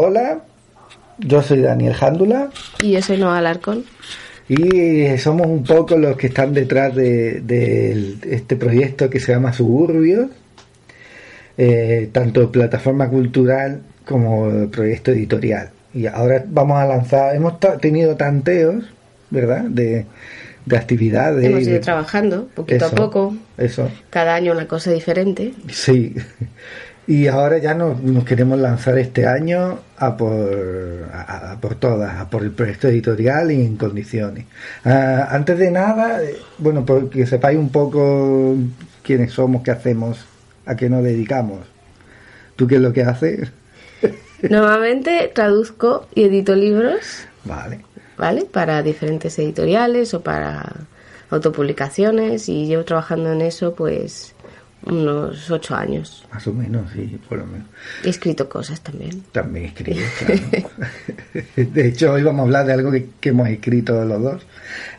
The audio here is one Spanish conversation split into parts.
hola, yo soy Daniel Jándula. Y yo soy Noa Alarcón. Y somos un poco los que están detrás de, este proyecto que se llama Suburbios, eh, tanto plataforma cultural como proyecto editorial. Y ahora vamos a lanzar, hemos tenido tanteos, ¿verdad? De, de actividades. Hemos ido trabajando poquito a poco. Eso. Cada año una cosa diferente. Sí. Y ahora ya nos, queremos lanzar este año a por, a, por todas, a por el proyecto editorial y en condiciones. Ah, antes de nada, eh, bueno, porque sepáis un poco quiénes somos, qué hacemos, a qué nos dedicamos. ¿Tú qué es lo que haces? Normalmente traduzco y edito libros. Vale. ¿Vale? Para diferentes editoriales o para autopublicaciones y llevo trabajando en eso pues unos ocho años. Más o menos, sí, por lo menos. He escrito cosas también. También escribo, claro. de hecho, hoy vamos a hablar de algo que, hemos escrito los dos.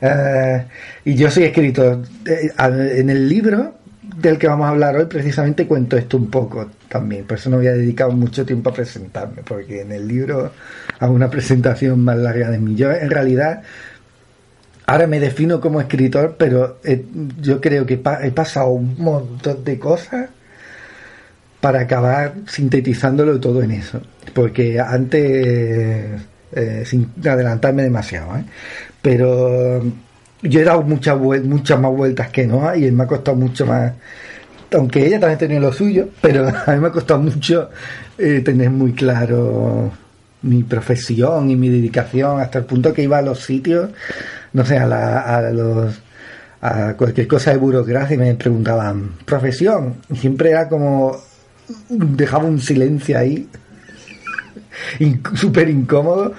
Eh, y yo soy escritor. Eh, en el libro del que vamos a hablar hoy, precisamente cuento esto un poco también. Por eso no voy a dedicar mucho tiempo a presentarme, porque en el libro hago una presentación más larga de mí. Yo, en realidad, ahora me defino como escritor, pero eh, yo creo que he pasado un montón de cosas para acabar sintetizándolo todo en eso. Porque antes, eh, sin adelantarme demasiado, ¿eh? pero yo he dado muchas, muchas más vueltas que no y me ha costado mucho más. Aunque ella también tenía lo suyo, pero a mí me ha costado mucho tener muy claro mi profesión y mi dedicación hasta el punto que iba a los sitios no sé, a, la, a los a cualquier cosa de burocracia y me preguntaban, profesión, siempre era como dejaba un silencio ahí súper incómodo.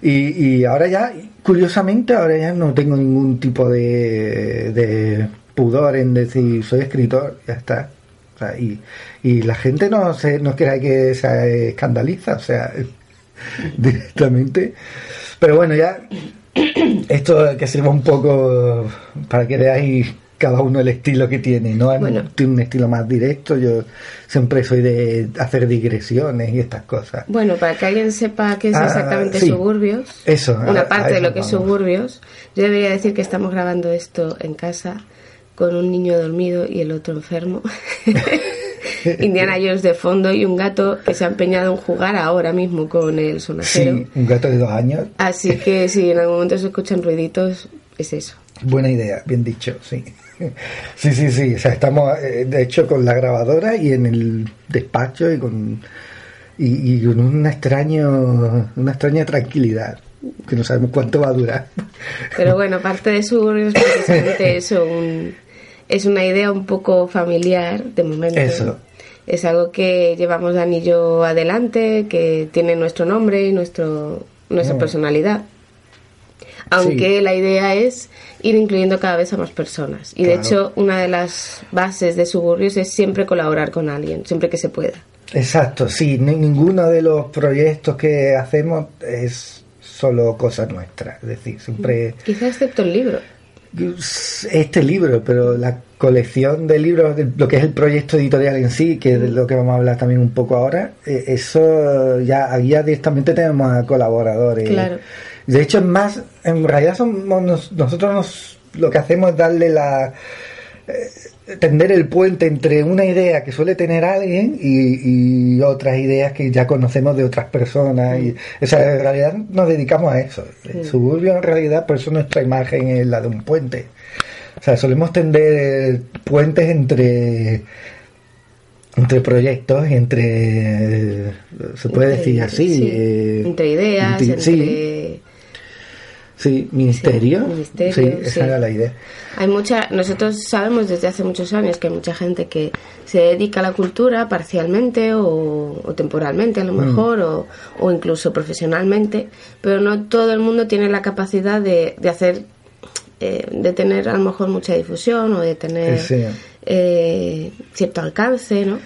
Y, ahora ya curiosamente ahora ya no tengo ningún tipo de, de pudor en decir soy escritor ya está. Y, y la gente no se no crea que se escandaliza o sea directamente. Pero bueno ya esto que sirva un poco para que veáis cada uno el estilo que tiene, ¿no? Tiene un estilo más directo, yo siempre soy de hacer digresiones y estas cosas. Bueno, para que alguien sepa qué es ah, exactamente suburbios, eso, una parte de lo que es suburbios, yo debería decir que estamos grabando esto en casa con un niño dormido y el otro enfermo. Indiana Jones de fondo y un gato que se ha empeñado en jugar ahora mismo con el sonajero. Sí, un gato de dos años. Así que si en algún momento se escuchan ruiditos, es eso. Buena idea, bien dicho, sí. Sí, sí, sí. O sea, estamos, eh, de hecho, con la grabadora y en el despacho y con, y, con una, extraño, una extraña tranquilidad que no sabemos cuánto va a durar. Pero bueno, parte de su es precisamente eso, un, es una idea un poco familiar de momento. Eso. Es algo que llevamos Dani y yo adelante, que tiene nuestro nombre y nuestro, nuestra mm. personalidad. Aunque la idea es ir incluyendo cada vez a más personas. Y de hecho, una de las bases de Suburbios es siempre colaborar con alguien, siempre que se pueda. Exacto, sí. Ninguno de los proyectos que hacemos es solo cosa nuestra. Es decir, siempre. Quizá excepto el libro este libro, pero la colección de libros, lo que es el proyecto editorial en sí, que es de lo que vamos a hablar también un poco ahora, eh, eso ya, ya directamente tenemos a colaboradores. Claro. De hecho, es más, en realidad somos nosotros nos, lo que hacemos es darle la... Tender el puente entre una idea que suele tener alguien y, otras ideas que ya conocemos de otras personas. Y, o sea, en realidad nos dedicamos a eso. El suburbio, en realidad, por eso nuestra imagen es la de un puente. O sea, solemos tender puentes entre entre proyectos, entre se puede decir así, eh, entre ideas, entre, Sí, ministerio. Sí, esa era la idea. Hay mucha, nosotros sabemos desde hace muchos años que hay mucha gente que se dedica a la cultura parcialmente o, temporalmente a lo mm. mejor o, o, incluso profesionalmente, pero no todo el mundo tiene la capacidad de, de hacer, eh, de tener a lo mejor mucha difusión o de tener eh, cierto alcance, ¿no?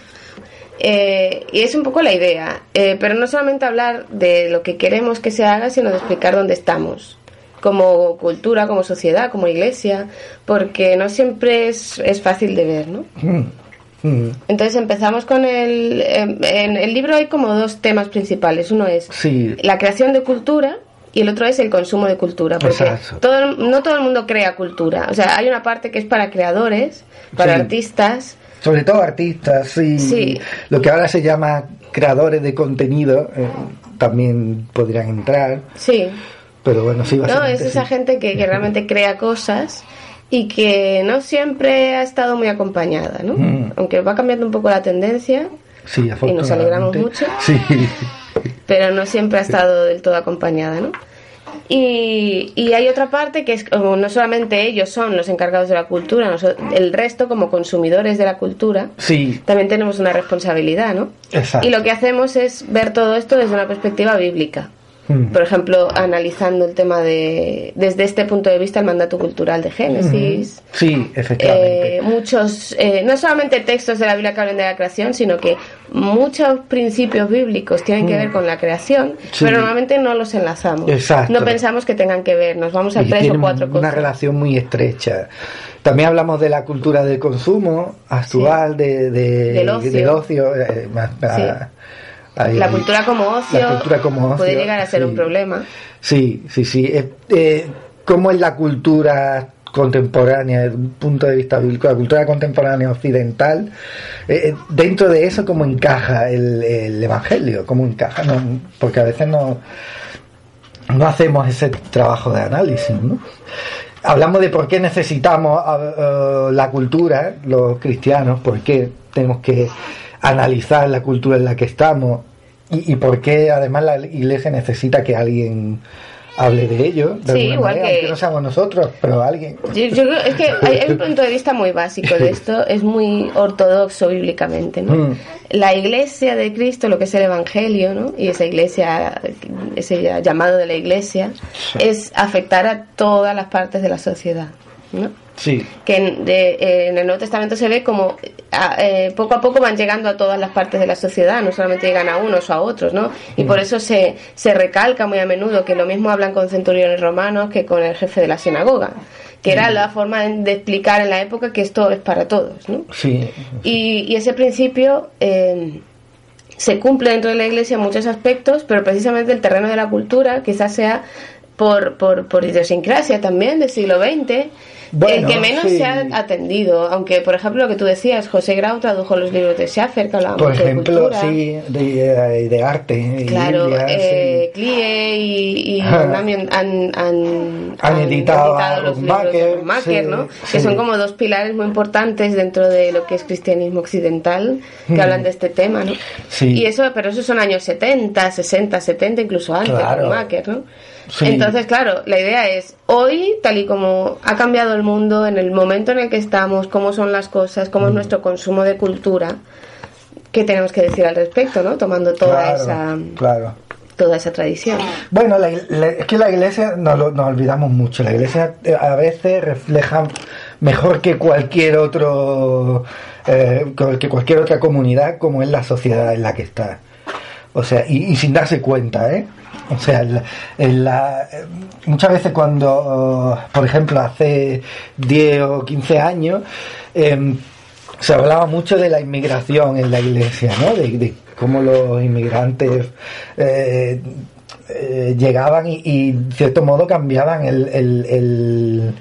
Eh, y es un poco la idea, pero no solamente hablar de lo que queremos que se haga, sino de explicar dónde estamos como cultura, como sociedad, como iglesia, porque no siempre es, es fácil de ver, ¿no? Mm. Mm. Entonces empezamos con el... En, en el libro hay como dos temas principales. Uno es Sí. la creación de cultura y el otro es el consumo de cultura. Porque Exacto. todo, no todo el mundo crea cultura. O sea, hay una parte que es para creadores, para Sí. artistas. Sobre todo artistas, sí. Sí. Lo que ahora se llama creadores de contenido eh, también podrían entrar. Sí. Pero bueno, sí, No, es esa sí. gente que, que realmente crea cosas y que no siempre ha estado muy acompañada, ¿no? Mm. Aunque va cambiando un poco la tendencia, Sí, y nos alegramos mucho. Sí. pero no siempre ha estado del todo acompañada, ¿no? Y, y hay otra parte que es como no solamente ellos son los encargados de la cultura, el resto como consumidores de la cultura Sí, también tenemos una responsabilidad, ¿no? exacto. Y lo que hacemos es ver todo esto desde una perspectiva bíblica. Mm. Por ejemplo, analizando el tema de, desde este punto de vista, el mandato cultural de Génesis. Sí, efectivamente. Eh, muchos, eh, no solamente textos de la Biblia que hablan de la creación, sino que muchos principios bíblicos tienen que ver con la creación. Sí. pero normalmente no los enlazamos. Exacto. No pensamos que tengan que ver, nos vamos a Y tres o cuatro una cosas. relación muy estrecha. También hablamos de la cultura del consumo actual, de, de- Del ocio. del ocio, eh, más- Sí. Ahí- La cultura como ocio, La cultura como ocio, puede llegar a ser sí. un problema. Sí, sí, sí. Eh, eh, ¿Cómo es la cultura contemporánea desde un punto de vista bíblico, la cultura contemporánea occidental? Eh, eh, dentro de eso, ¿cómo encaja el, el Evangelio? ¿Cómo encaja? No, porque a veces no, no hacemos ese trabajo de análisis, ¿no? Hablamos de por qué necesitamos ah, ah, la cultura, los cristianos, por qué tenemos que analizar la cultura en la que estamos y, y por qué además la iglesia necesita que alguien hable de ello, de Sí, igual manera, que- aunque no seamos nosotros, pero alguien. Yo, yo creo es que hay, hay un punto de vista muy básico de esto, es muy ortodoxo bíblicamente, ¿no? Mm. La iglesia de Cristo, lo que es el Evangelio, ¿no? Y esa iglesia, ese llamado de la iglesia, es afectar a todas las partes de la sociedad, ¿no? Sí, que en, de- eh, en el Nuevo Testamento se ve como a- eh, poco a poco van llegando a todas las partes de la sociedad, no solamente llegan a unos o a otros, ¿no? Y por eso se, se recalca muy a menudo que lo mismo hablan con centuriones romanos que con el jefe de la sinagoga, que era la forma de, explicar en la época que esto es para todos, ¿no? sí. Y, y ese principio eh, se cumple dentro de la iglesia en muchos aspectos, pero precisamente el terreno de la cultura quizás sea por, por, por idiosincrasia también del siglo XX. Bueno, el que menos sí. se ha atendido, aunque por ejemplo lo que tú decías, José Grau tradujo los libros de Schaffer que hablaban Por ejemplo, de cultura. sí, de, de arte. Claro, Biblia, eh, sí. Clie y, y han, han, han- Han editado los Ron libros de Macker, Macker, sí, ¿no? Que son como dos pilares muy importantes dentro de lo que es cristianismo occidental, que Mm. hablan de este tema, ¿no? Sí. Y eso, pero esos son años 70, 60, 70, incluso antes, Claro. Macker, ¿no? Sí. Entonces, claro, la idea es, hoy, tal y como ha cambiado el mundo, en el momento en el que estamos, cómo son las cosas, cómo Mm. es nuestro consumo de cultura, ¿qué tenemos que decir al respecto, ¿no? Tomando toda Claro, esa claro. toda esa tradición. Bueno, la- la- es que la iglesia, nos, lo- nos olvidamos mucho, la iglesia eh, a veces refleja mejor que cualquier otro, eh, que cualquier otra comunidad como es la sociedad en la que está. O sea, y, sin darse cuenta, ¿eh? O sea, en la- eh, muchas veces cuando, oh, por ejemplo, hace 10 o 15 años, em, se hablaba mucho de la inmigración en la iglesia, ¿no? De, cómo los inmigrantes eh, eh, llegaban y, y, cierto modo cambiaban el, el-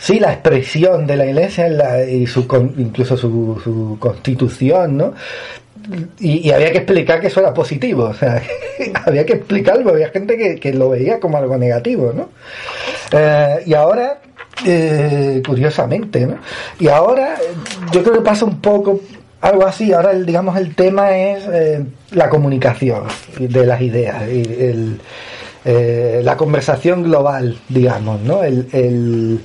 sí la expresión de la iglesia y su incluso su, su constitución, ¿no? Y, y había que explicar que eso era positivo, o sea, había que explicarlo, había gente que, que lo veía como algo negativo, ¿no? Eh, y ahora, eh, curiosamente, ¿no? Y ahora eh, yo creo que pasa un poco algo así, ahora el, digamos el tema es eh, la comunicación de las ideas, el, la conversación global, digamos, ¿no? El,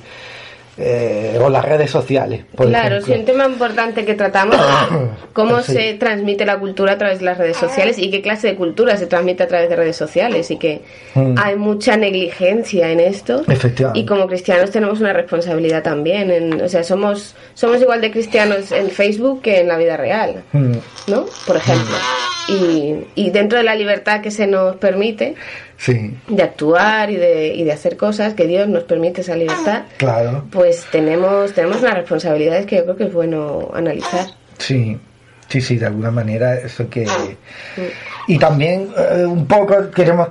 eh, o las redes sociales. Por claro, ejemplo. sí, un tema importante que tratamos cómo Sí. se transmite la cultura a través de las redes sociales y qué clase de cultura se transmite a través de redes sociales y que Mm. hay mucha negligencia en esto Efectivamente. y como cristianos tenemos una responsabilidad también, en, o sea, somos somos igual de cristianos en Facebook que en la vida real, Mm, ¿no? Por ejemplo. Y, y dentro de la libertad que se nos permite Sí, de actuar y de, y de hacer cosas, que Dios nos permite esa libertad, claro. pues tenemos, tenemos unas responsabilidades que yo creo que es bueno analizar. Sí, sí, sí, de alguna manera eso que... Y también eh, un poco queremos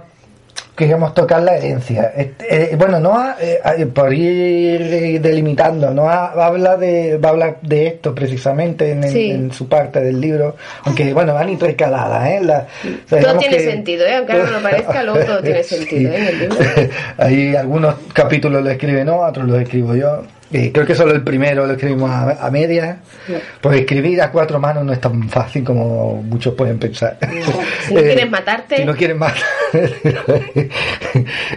queríamos tocar la herencia. Eh, bueno, no eh, por ir delimitando, no habla de va a hablar de esto precisamente en, su parte del libro, aunque bueno, van intercaladas, ¿eh? todo tiene sentido, ¿eh? aunque no lo parezca, luego todo tiene sentido ¿eh? en el libro. Hay algunos capítulos lo escribe no, otros los escribo yo creo que solo el primero lo escribimos a, a medias, pues escribir a cuatro manos no es tan fácil como muchos pueden pensar. Si no eh, quieres matarte. Si no quieres matar.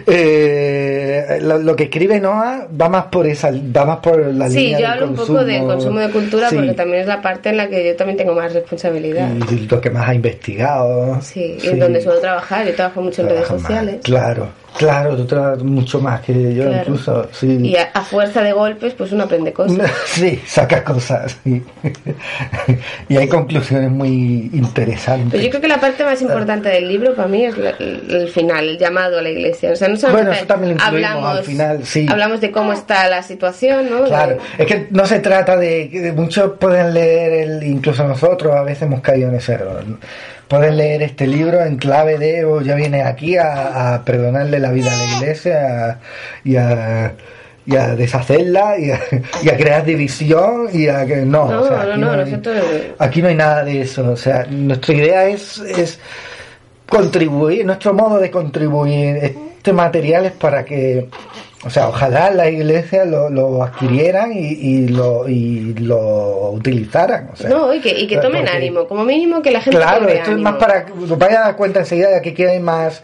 eh, lo, que escribe Noah va más por esa, va más por la sí, línea Sí, yo hablo un poco del consumo de cultura porque también es la parte en la que yo también tengo más responsabilidad. Y lo que más ha investigado. Sí, y en donde suelo trabajar, yo trabajo mucho en redes sociales. Claro. Claro, tú trabajas mucho más que yo incluso. Sí. Y a, fuerza de golpes, pues uno aprende cosas. Sí, saca cosas. y hay conclusiones muy interesantes. Pero yo creo que la parte más importante del libro para mí es el, final, el llamado a la iglesia. O sea, no bueno, eso también lo hablamos, al final, sí. Hablamos de cómo está la situación, ¿no? Claro, es que no se trata de... Muchos pueden leer, el, incluso nosotros a veces hemos caído en ese error puedes leer este libro en clave de, o ya viene aquí a, perdonarle la vida a la iglesia y a y a deshacerla y a, crear división y a que no, no, aquí, no, hay, aquí no hay nada de eso o sea nuestra idea es, es contribuir nuestro modo de contribuir este material es para que o sea, ojalá la iglesia lo, lo adquirieran y, y, lo, y lo utilizaran. no, y que, y que tomen ánimo, como mínimo que la gente Claro, esto es más para que vaya a dar cuenta enseguida de que hay más,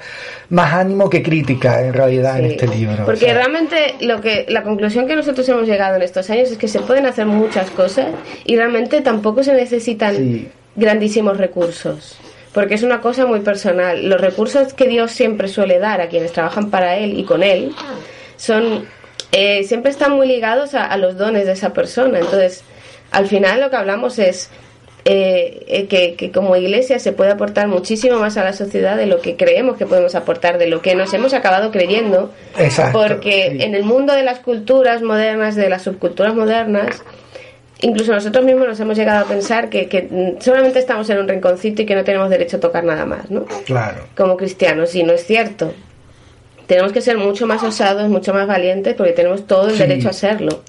más ánimo que crítica en realidad en este libro. Porque realmente lo que la conclusión que nosotros hemos llegado en estos años es que se pueden hacer muchas cosas y realmente tampoco se necesitan grandísimos recursos porque es una cosa muy personal. Los recursos que Dios siempre suele dar a quienes trabajan para Él y con Él son eh, siempre están muy ligados a, los dones de esa persona. Entonces, al final lo que hablamos es eh, eh, que, como iglesia se puede aportar muchísimo más a la sociedad de lo que creemos que podemos aportar, de lo que nos hemos acabado creyendo. porque en el mundo de las culturas modernas, de las subculturas modernas, incluso nosotros mismos nos hemos llegado a pensar que, que, solamente estamos en un rinconcito y que no tenemos derecho a tocar nada más, ¿no? Claro. Como cristianos, y no es cierto tenemos que ser mucho más osados, mucho más valientes, porque tenemos todo el derecho a serlo.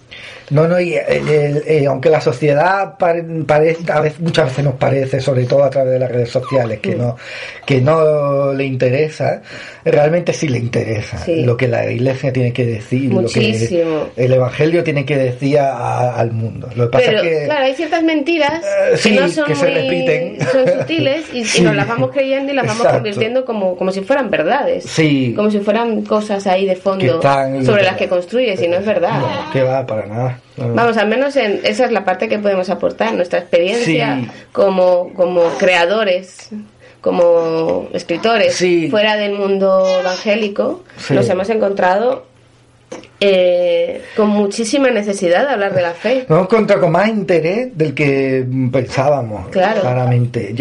No, no, y eh, aunque la sociedad parece, a veces, muchas veces nos parece, sobre todo a través de las redes sociales, que mm. no que no le interesa, realmente sí le interesa lo que la iglesia tiene que decir, lo que el evangelio tiene que decir al mundo. Lo que pasa es que, claro, hay ciertas mentiras eh, que no son se repiten. son sutiles y, nos las vamos creyendo y las vamos convirtiendo como, como si fueran verdades, como si fueran cosas ahí de fondo sobre las que construyes y no es verdad. que va para nada. Vamos, al menos en, esa es la parte que podemos aportar, nuestra experiencia como, como creadores, como escritores, fuera del mundo evangélico, nos hemos encontrado eh, con muchísima necesidad de hablar de la fe. Nos hemos encontrado con más interés del que pensábamos, claramente.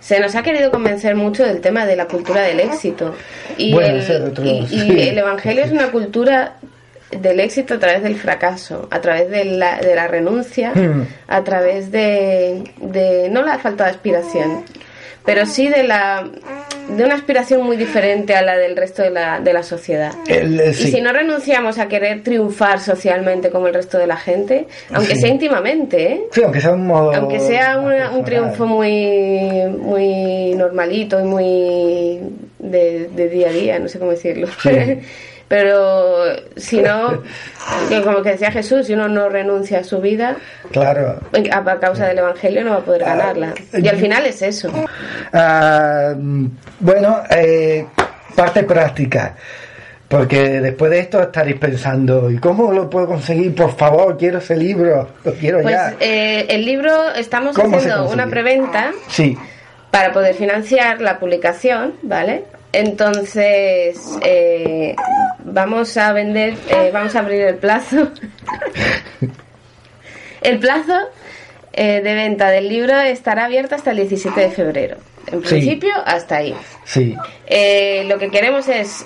se nos ha querido convencer mucho del tema de la cultura del éxito. Y, el Evangelio es una cultura del éxito a través del fracaso, a través de la, de la renuncia, hmm. a través de, de, no la falta de aspiración, pero sí de la de una aspiración muy diferente a la del resto de la, de la sociedad. Y si no renunciamos a querer triunfar socialmente como el resto de la gente, aunque sea íntimamente, ¿eh? aunque sea un Aunque sea un triunfo muy, muy normalito y muy de, de día a día, no sé cómo decirlo. Pero si no, como que decía Jesús, si uno no renuncia a su vida, claro. a, causa del Evangelio no va a poder ah, ganarla. Y al final es eso. Ah, bueno, eh, parte práctica. Porque después de esto estaréis pensando, ¿y cómo lo puedo conseguir? Por favor, quiero ese libro, lo quiero pues, ya. Eh, el libro, estamos haciendo una preventa sí. para poder financiar la publicación, ¿vale? Entonces, eh, vamos a vender, eh, vamos a abrir el plazo. el plazo eh, de venta del libro estará abierto hasta el 17 de febrero. En principio, hasta ahí. Sí. lo que queremos es...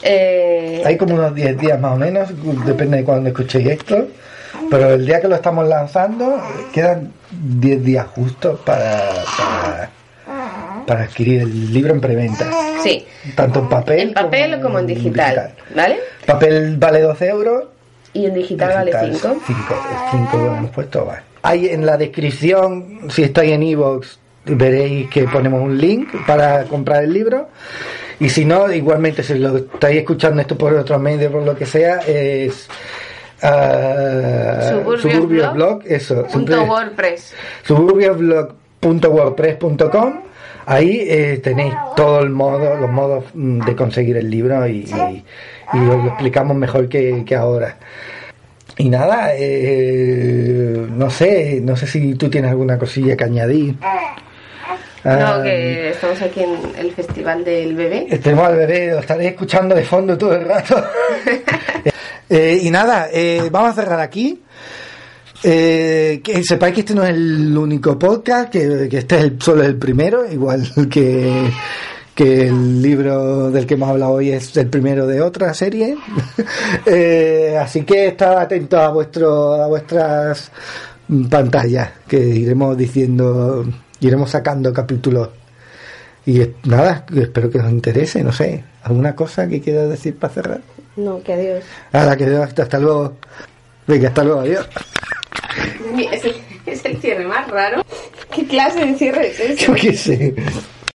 Hay como unos 10 días más o menos, depende de cuando escuchéis esto. pero el día que lo estamos lanzando quedan 10 días justos para, para, para adquirir el libro en preventa. Sí. Tanto en papel, En papel como en digital, ¿vale? Papel vale 12 euros. Y en digital, vale 5. 5, 5 hemos puesto, vale. Hay en la descripción, si estáis en iVoox, veréis que ponemos un link para comprar el libro. Y si no, igualmente, si lo estáis escuchando esto por otro medio, por lo que sea, es uh, Suburbios Suburbios Blog, Blog, eso. Punto WordPress. Ahí eh, tenéis todo el modo los modos mm, de conseguir el libro y, y- y os lo explicamos mejor que, que ahora y nada eh, no sé no sé si tú tienes alguna cosilla que añadir No, Ah, que estamos aquí en el Festival del Bebé. Tenemos al bebé, lo estaréis escuchando de fondo todo el rato. Eh, y nada, eh, vamos a cerrar aquí. Eh, que sepáis que este no es el único podcast, que, que este es el, solo el primero, igual que, que el libro del que hemos hablado hoy es el primero de otra serie. Eh, así que estad atentos a, vuestro, a vuestras pantallas, que iremos diciendo, iremos sacando capítulos. Y es- nada, espero que os interese, no sé, ¿alguna cosa que quieras decir para cerrar? No, que adiós. Ahora que hasta, hasta luego. Venga, hasta luego, adiós. Es el, es el cierre más raro. ¿Qué clase de cierre es ese? Yo qué sé.